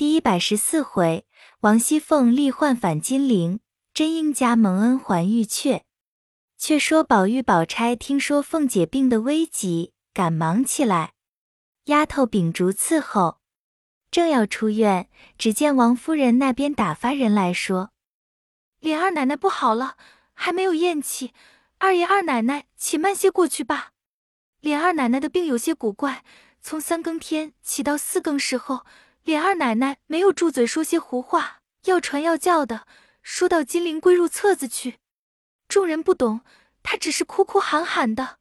第一百十四回，王熙凤力换反金陵，真英家蒙恩还玉阙。却说宝玉、宝钗听说凤姐病的危急，赶忙起来。丫头秉烛伺候，正要出院，只见王夫人那边打发人来说：“琏二奶奶不好了，还没有咽气。二爷、二奶奶且慢些过去吧。琏二奶奶的病有些古怪，从三更天起到四更时候，琏二奶奶没有住嘴说些胡话，要传要叫的，说到金陵归入册子去。众人不懂，她只是哭哭喊喊的。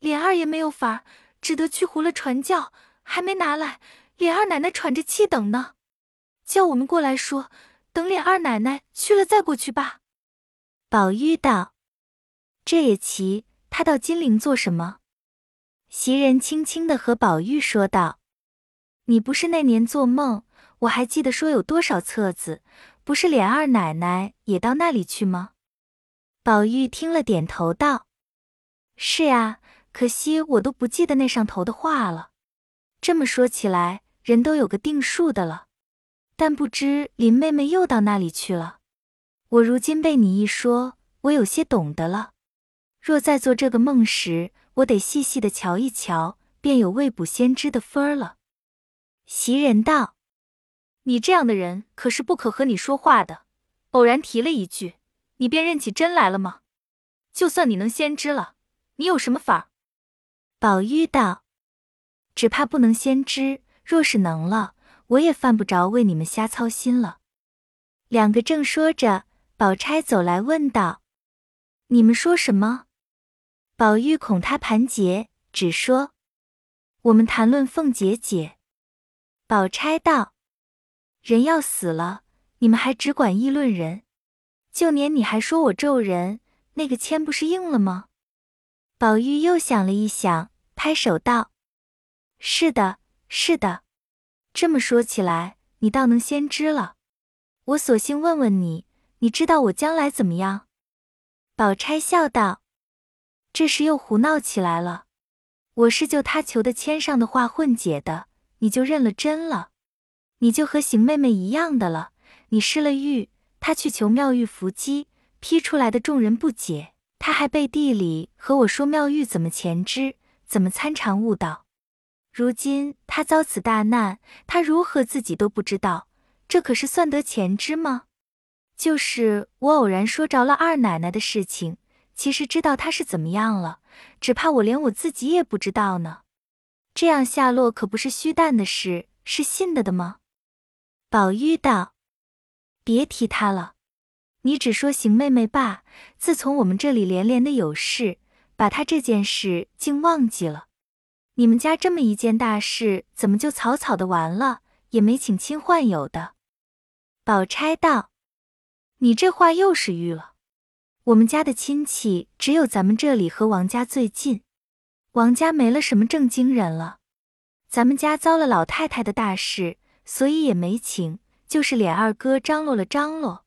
琏二爷没有法，只得去糊了传教，还没拿来。琏二奶奶喘着气等呢，叫我们过来说，等琏二奶奶去了再过去吧。宝玉道：“这也奇，他到金陵做什么？”袭人轻轻的和宝玉说道：“你不是那年做梦，我还记得说有多少册子，不是琏二奶奶也到那里去吗？”宝玉听了，点头道：“是呀，可惜我都不记得那上头的话了。这么说起来，人都有个定数的了。但不知林妹妹又到那里去了。我如今被你一说，我有些懂得了。若在做这个梦时，我得细细的瞧一瞧，便有未卜先知的分儿了。袭人道：“你这样的人可是不可和你说话的。偶然提了一句，你便认起真来了吗？就算你能先知了，你有什么法儿？”宝玉道：“只怕不能先知。若是能了，我也犯不着为你们瞎操心了。”两个正说着，宝钗走来问道：“你们说什么？”宝玉恐他盘结，只说：“我们谈论凤姐姐。”宝钗道：“人要死了，你们还只管议论人。就年你还说我咒人，那个签不是应了吗？”宝玉又想了一想，拍手道：“是的，是的。这么说起来，你倒能先知了。我索性问问你，你知道我将来怎么样？”宝钗笑道。这时又胡闹起来了。我是就他求的签上的话混解的，你就认了真了，你就和邢妹妹一样的了。你失了玉，他去求妙玉伏击，批出来的众人不解，他还背地里和我说妙玉怎么前知，怎么参禅悟道。如今他遭此大难，他如何自己都不知道，这可是算得前知吗？就是我偶然说着了二奶奶的事情。其实知道她是怎么样了，只怕我连我自己也不知道呢。这样下落可不是虚诞的事，是信的的吗？宝玉道：“别提他了，你只说邢妹妹罢。自从我们这里连连的有事，把他这件事竟忘记了。你们家这么一件大事，怎么就草草的完了，也没请亲唤友的？”宝钗道：“你这话又是预了。”我们家的亲戚只有咱们这里和王家最近，王家没了什么正经人了。咱们家遭了老太太的大事，所以也没请，就是琏二哥张罗了张罗。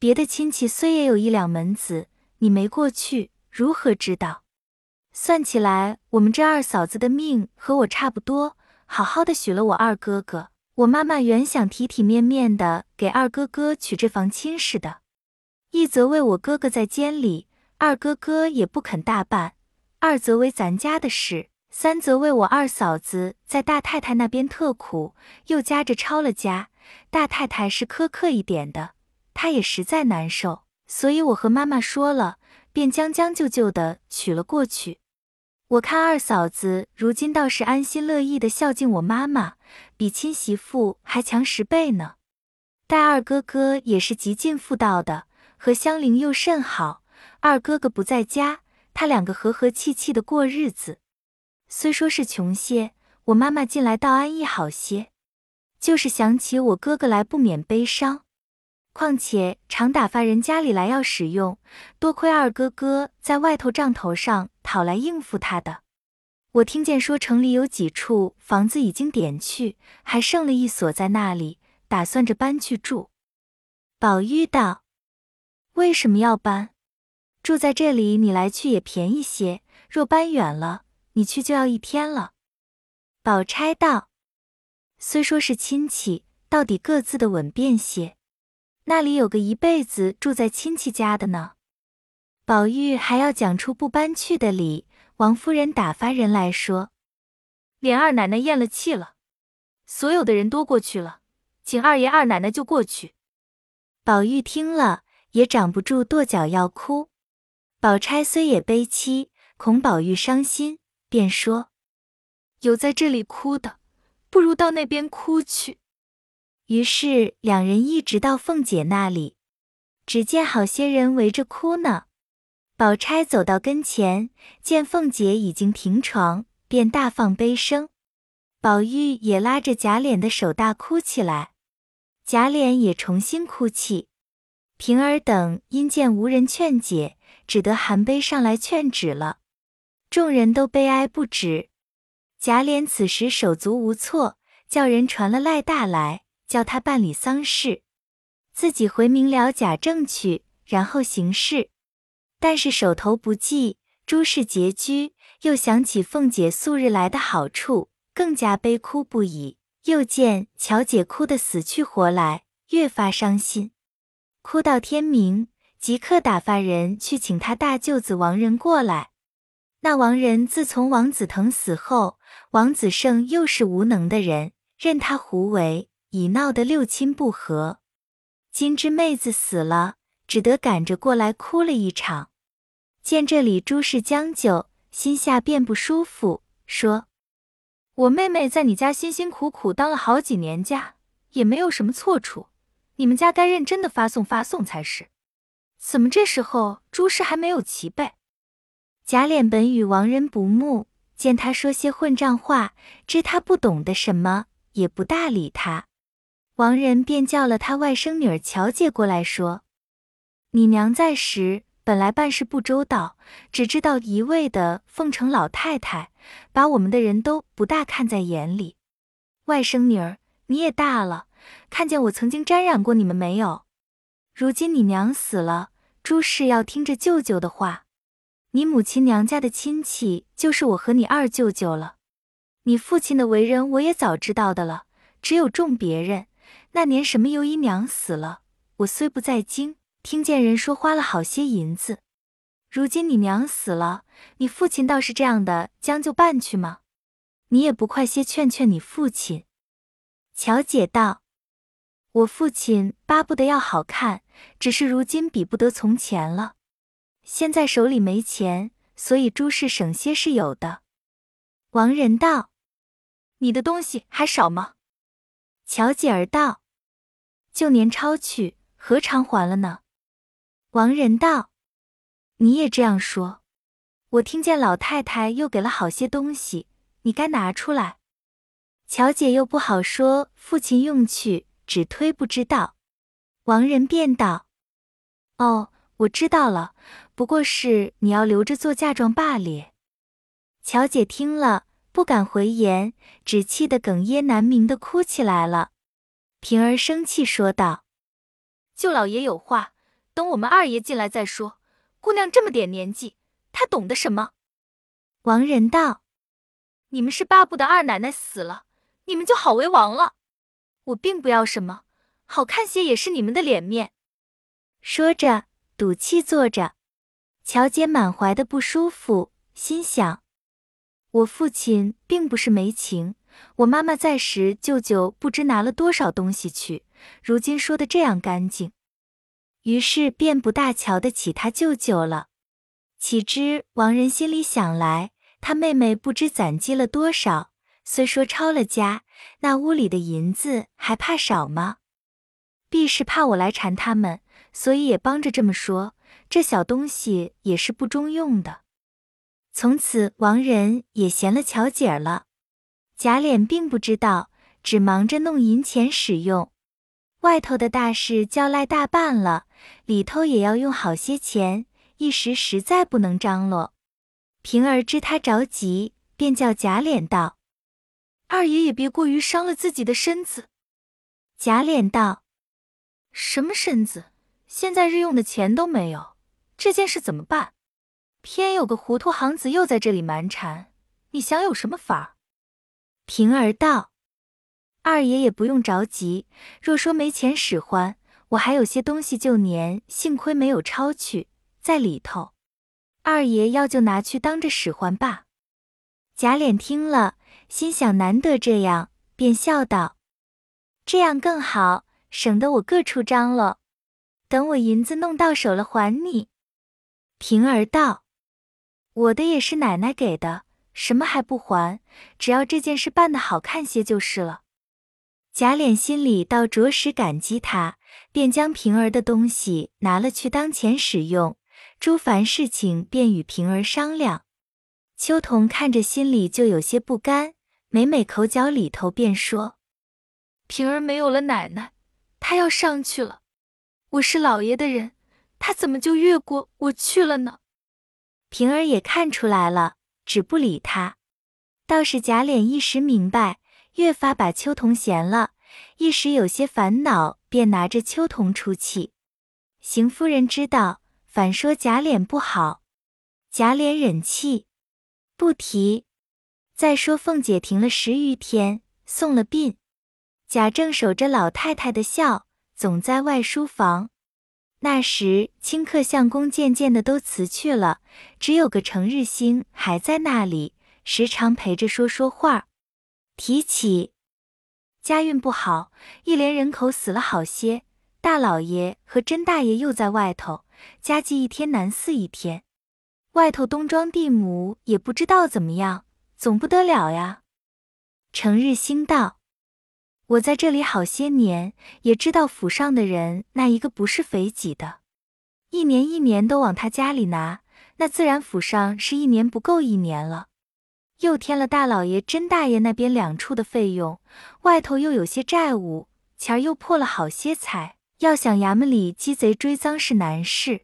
别的亲戚虽也有一两门子，你没过去，如何知道？算起来，我们这二嫂子的命和我差不多，好好的许了我二哥哥。我妈妈原想体体面面的给二哥哥娶这房亲事的。一则为我哥哥在监里，二哥哥也不肯大办；二则为咱家的事，三则为我二嫂子在大太太那边特苦，又夹着抄了家。大太太是苛刻一点的，她也实在难受，所以我和妈妈说了，便将将就就的娶了过去。我看二嫂子如今倒是安心乐意的孝敬我妈妈，比亲媳妇还强十倍呢。待二哥哥也是极尽妇道的。和香菱又甚好，二哥哥不在家，他两个和和气气的过日子。虽说是穷些，我妈妈近来倒安逸好些。就是想起我哥哥来，不免悲伤。况且常打发人家里来要使用，多亏二哥哥在外头账头上讨来应付他的。我听见说城里有几处房子已经点去，还剩了一所在那里，打算着搬去住。宝玉道。为什么要搬？住在这里，你来去也便宜些。若搬远了，你去就要一天了。宝钗道：“虽说是亲戚，到底各自的稳便些。那里有个一辈子住在亲戚家的呢。宝玉还要讲出不搬去的理，王夫人打发人来说，连二奶奶咽了气了，所有的人都过去了，请二爷二奶奶就过去。宝玉听了也掌不住跺脚要哭。宝钗虽也悲戚，恐宝玉伤心，便说：“有在这里哭的，不如到那边哭去。”于是两人一直到凤姐那里，只见好些人围着哭呢。宝钗走到跟前，见凤姐已经停床，便大放悲声。宝玉也拉着贾琏的手大哭起来，贾琏也重新哭泣。平儿等因见无人劝解，只得含悲上来劝止了。众人都悲哀不止。贾琏此时手足无措，叫人传了赖大来。叫他办理丧事，自己回明了贾政去，然后行事。但是手头不济，诸事拮据，又想起凤姐素日来的好处，更加悲哭不已。又见乔姐哭得死去活来，越发伤心，哭到天明，即刻打发人去请他大舅子王仁过来。那王仁自从王子腾死后，王子胜又是无能的人，任他胡为。已闹得六亲不和，今之妹子死了，只得赶着过来哭了一场。见这里诸事将就，心下便不舒服，说：“我妹妹在你家辛辛苦苦当了好几年家，也没有什么错处，你们家该认真的发送发送才是。怎么这时候诸事还没有齐备？”贾琏本与王仁不睦，见他说些混账话，知他不懂得什么，也不大理他。王仁便叫了他外甥女儿乔姐过来，说：“你娘在时，本来办事不周到，只知道一味的奉承老太太，把我们的人都不大看在眼里。外甥女儿，你也大了，看见我曾经沾染过你们没有？如今你娘死了，诸事要听着舅舅的话。你母亲娘家的亲戚就是我和你二舅舅了。你父亲的为人，我也早知道的了，只有重别人。”那年什么尤姨娘死了，我虽不在京，听见人说花了好些银子。如今你娘死了，你父亲倒是这样的将就办去吗？你也不快些劝劝你父亲。乔姐道：“我父亲巴不得要好看，只是如今比不得从前了。现在手里没钱，所以诸事省些是有的。”王仁道：“你的东西还少吗？”乔姐儿道：“旧年抄去，何尝还了呢？”王仁道：“你也这样说。我听见老太太又给了好些东西，你该拿出来。”乔姐又不好说，父亲用去，只推不知道。王仁便道：“哦，我知道了，不过是你要留着做嫁妆罢了。”乔姐听了。不敢回言，只气得哽咽难明的哭起来了。平儿生气说道：“舅老爷有话，等我们二爷进来再说。姑娘这么点年纪，她懂得什么？”王仁道：“你们是巴不得二奶奶死了，你们就好为王了。我并不要什么，好看些也是你们的脸面。”说着，赌气坐着。乔姐满怀的不舒服，心想。我父亲并不是没情，我妈妈在时，舅舅不知拿了多少东西去，如今说的这样干净，于是便不大瞧得起他舅舅了。岂知王仁心里想来，他妹妹不知攒积了多少，虽说抄了家，那屋里的银子还怕少吗？必是怕我来缠他们，所以也帮着这么说。这小东西也是不中用的。从此，王仁也嫌了巧姐了。贾琏并不知道，只忙着弄银钱使用。外头的大事交赖大半了，里头也要用好些钱，一时实在不能张罗。平儿知他着急，便叫贾琏道：“二爷也别过于伤了自己的身子。”贾琏道：“什么身子？现在日用的钱都没有，这件事怎么办？”偏有个糊涂行子又在这里蛮缠，你想有什么法儿？平儿道：“二爷也不用着急，若说没钱使唤，我还有些东西旧年幸亏没有抄去，在里头。二爷要就拿去当着使唤吧。贾琏听了，心想难得这样，便笑道：“这样更好，省得我各处张罗。等我银子弄到手了，还你。”平儿道：“我的也是奶奶给的，什么还不还？只要这件事办得好看些就是了。”贾琏心里倒着实感激他，便将平儿的东西拿了去当钱使用，诸凡事情便与平儿商量。秋桐看着心里就有些不甘，每每口角里头便说：“平儿没有了奶奶，他要上去了。我是老爷的人，他怎么就越过我去了呢？”平儿也看出来了，只不理他。倒是贾琏一时明白。越发把秋桐嫌了，一时有些烦恼，便拿着秋桐出气。邢夫人知道，反说贾琏不好。贾琏忍气不提。再说凤姐停了十余天，送了殡，贾政守着老太太的孝，总在外书房。那时清客相公渐渐的都辞去了，只有个程日兴还在那里，时常陪着说说话。提起家运不好，一连人口死了好些，大老爷和甄大爷又在外头，家计一天难似一天。外头东庄地亩也不知道怎么样，总不得了呀。成日兴道：“我在这里好些年，也知道府上的人那一个不是肥己的，一年一年都往他家里拿，那自然府上是一年不够一年了。”又添了大老爷、甄大爷那边两处的费用，外头又有些债务，钱儿又破了好些财，要想衙门里鸡贼追赃是难事。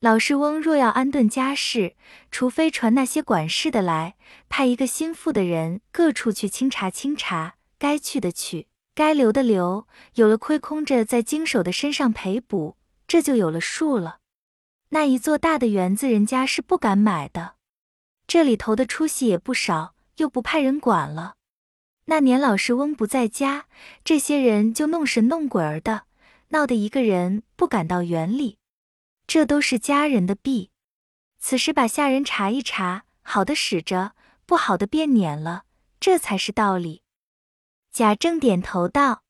老世翁若要安顿家事，除非传那些管事的来，派一个心腹的人各处去清查清查，该去的去，该留的留，有了亏空着在经手的身上赔补，这就有了数了。那一座大的园子，人家是不敢买的。这里头的出息也不少，又不派人管了。那年老世翁不在家，这些人就弄神弄鬼儿的，闹得一个人不敢到园里。这都是家人的弊。此时把下人查一查，好的使着，不好的便撵了，这才是道理。贾政点头道：“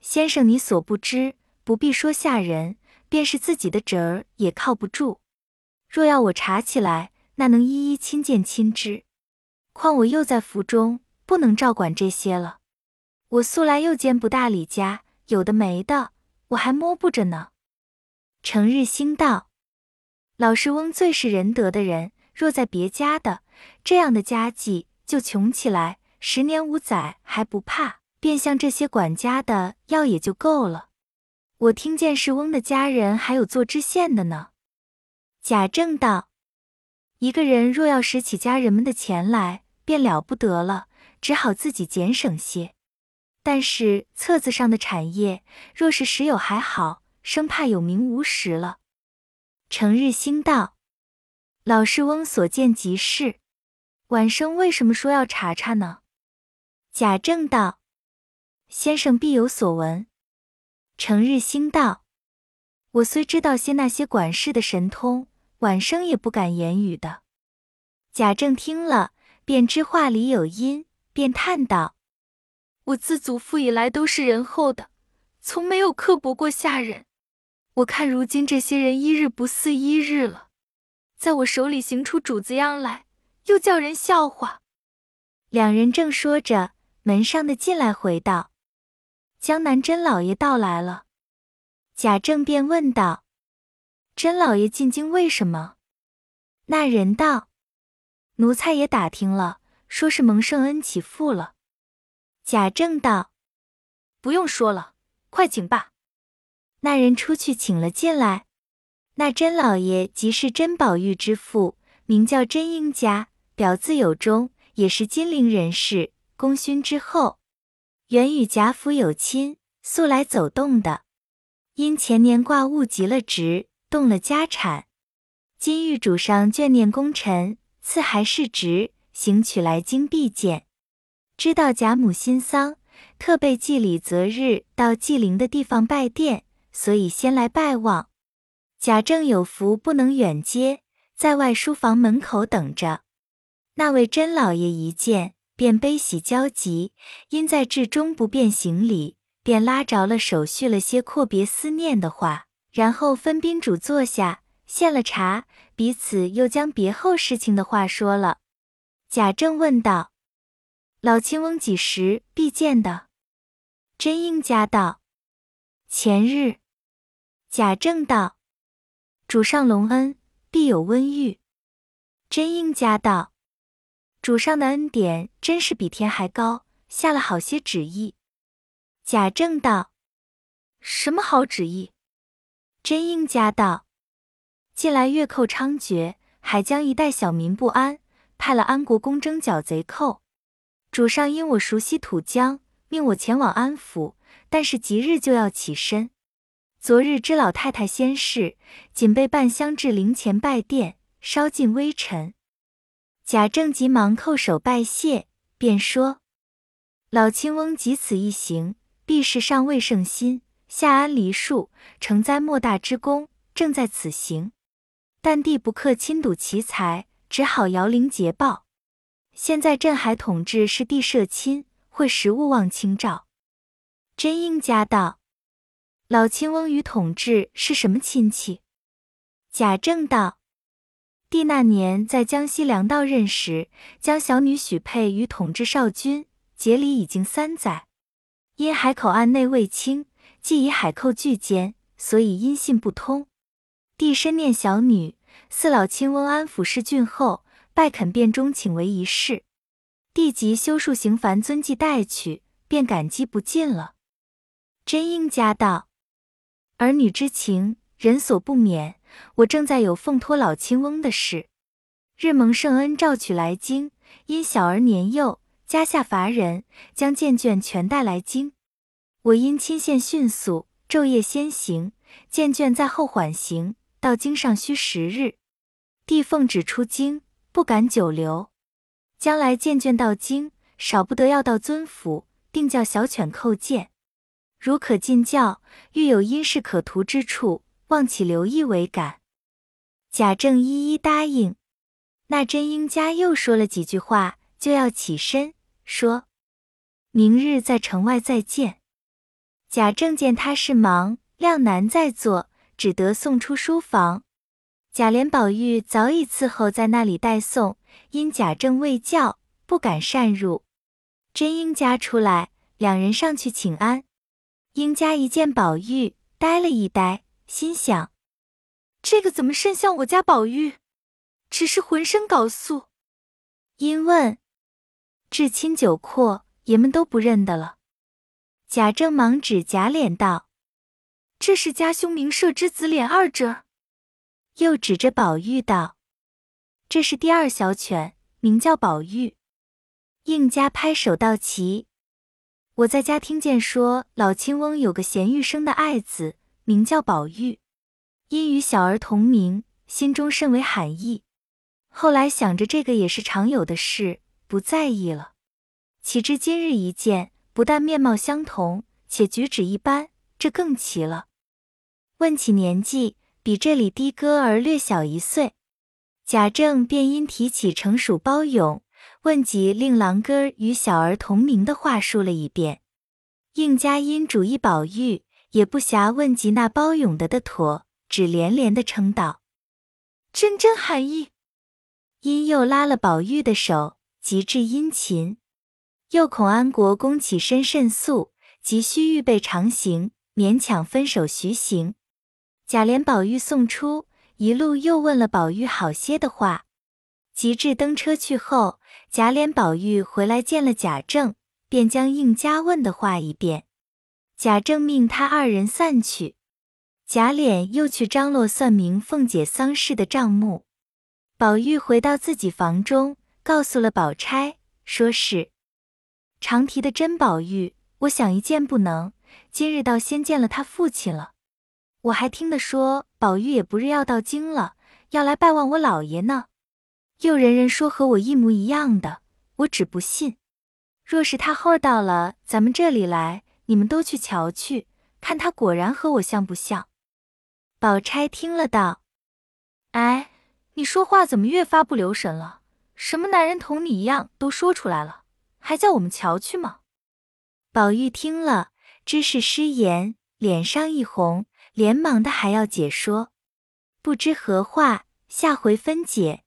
先生，你所不知，不必说下人，便是自己的侄儿也靠不住。若要我查起来。”那能一一亲见亲知，况我又在府中，不能照管这些了。我素来又兼不大李家，有的没的，我还摸不着呢。成日兴道：“老世翁最是仁德的人，若在别家的，这样的家计就穷起来，十年五载还不怕，便向这些管家的要也就够了。我听见世翁的家人还有做知县的呢。”贾政道。一个人若要拾起家人们的钱来，便了不得了，只好自己俭省些。但是册子上的产业，若是时有还好，生怕有名无实了。成日兴道：“老世翁所见即是。晚生为什么说要查查呢？”贾政道：“先生必有所闻。”程日兴道：“我虽知道些那些管事的神通。”晚生也不敢言语的。贾政听了，便知话里有因，便叹道：“我自祖父以来都是仁厚的，从没有刻薄过下人。我看如今这些人一日不似一日了，在我手里行出主子样来，又叫人笑话。”两人正说着，门上的进来回道：“江南甄老爷到来了。”贾政便问道。甄老爷进京为什么？那人道：“奴才也打听了，说是蒙圣恩起复了。”贾政道：“不用说了，快请吧。”那人出去请了进来。那甄老爷即是甄宝玉之父，名叫甄英家，表字有忠，也是金陵人士，功勋之后，原与贾府有亲，素来走动的，因前年挂误及了职。动了家产，今玉主上眷念功臣，赐还世职，行取来京必见。知道贾母新丧，特备祭礼择日到祭灵的地方拜殿，所以先来拜望。贾政有福不能远接，在外书房门口等着。那位甄老爷一见，便悲喜交集，因在至中不便行礼，便拉着了手续了些阔别思念的话，然后分宾主坐下，献了茶，彼此又将别后事情的话说了。贾政问道：“老亲翁几时必见的？”甄英家道：“前日。”贾政道。主上隆恩，必有温遇。真英家道：“主上的恩典真是比天还高，下了好些旨意。”贾政道：“什么好旨意？”真英家道：“近来月寇猖獗，海疆一带小民不安，派了安国公征剿贼寇。主上因我熟悉土疆，命我前往安抚，但是即日就要起身。”昨日知老太太先逝，仅备半香至灵前拜殿，烧尽微尘。贾政急忙叩首拜谢，便说：“老亲翁及此一行，必是上未圣心，下安梨树，成灾莫大之功，正在此行。但帝不克亲睹其才，只好摇铃捷报。现在镇海统治是帝社亲，会时勿忘清照。”真英家道。老亲翁与统治是什么亲戚？贾政道：帝那年在江西粮道任时，将小女许配于统治少君，节礼已经三载。因海口岸内未清，既以海寇拒监，所以音信不通。帝深念小女，四老亲翁安抚世郡后，拜肯便中请为一事。帝即修树行凡遵纪带去，便感激不尽了。真英家道。儿女之情，人所不免。我正在有奉托老亲翁的事，日蒙圣恩召取来京，因小儿年幼，家下乏人，将荐卷全带来京。我因亲线迅速，昼夜先行，荐卷在后缓行，到京上需十日。帝奉旨出京，不敢久留。将来荐卷到京，少不得要到尊府，定叫小犬叩见。如可进教，欲有因事可图之处，望起留意为感。贾政一一答应。那真英家又说了几句话，就要起身，说：“明日在城外再见。”贾政见他是忙，量难再坐，只得送出书房。贾琏、宝玉早已伺候在那里待送，因贾政未叫，不敢擅入。真英家出来，两人上去请安。英家一见宝玉，呆了一呆，心想：这个怎么甚像我家宝玉？只是浑身缟素。因问：至亲九阔，爷们都不认得了。贾政忙指贾琏道：“这是家兄名社之子琏二者。”又指着宝玉道：“这是第二小犬，名叫宝玉。”应家拍手道：“齐。”我在家听见说，老亲翁有个贤玉生的爱子，名叫宝玉，因与小儿同名，心中甚为罕意。后来想着这个也是常有的事，不在意了。岂知今日一见，不但面貌相同，且举止一般，这更奇了。问起年纪，比这里的哥儿略小一岁。贾政便因提起成属包勇。问及令郎哥儿与小儿同名的话述了一遍，应家因主意宝玉，也不暇问及那包勇的的妥，只连连的称道：“真真含义。”因又拉了宝玉的手，极致殷勤。又恐安国公起身甚速，急需预备长行，勉强分手徐行。贾琏、宝玉送出，一路又问了宝玉好些的话。及至登车去后，贾琏、宝玉回来见了贾政，便将应家问的话一遍。贾政命他二人散去，贾琏又去张罗算明凤姐丧事的账目。宝玉回到自己房中，告诉了宝钗，说是常提的真宝玉，我想一见不能，今日倒先见了他父亲了。我还听得说，宝玉也不日要到京了，要来拜望我老爷呢。又人人说和我一模一样的，我只不信。若是他后到了咱们这里来，你们都去瞧去，看他果然和我像不像？”宝钗听了道：“哎，你说话怎么越发不留神了？什么男人同你一样都说出来了，还叫我们瞧去吗？”宝玉听了，知是失言，脸上一红，连忙的还要解说，不知何话，下回分解。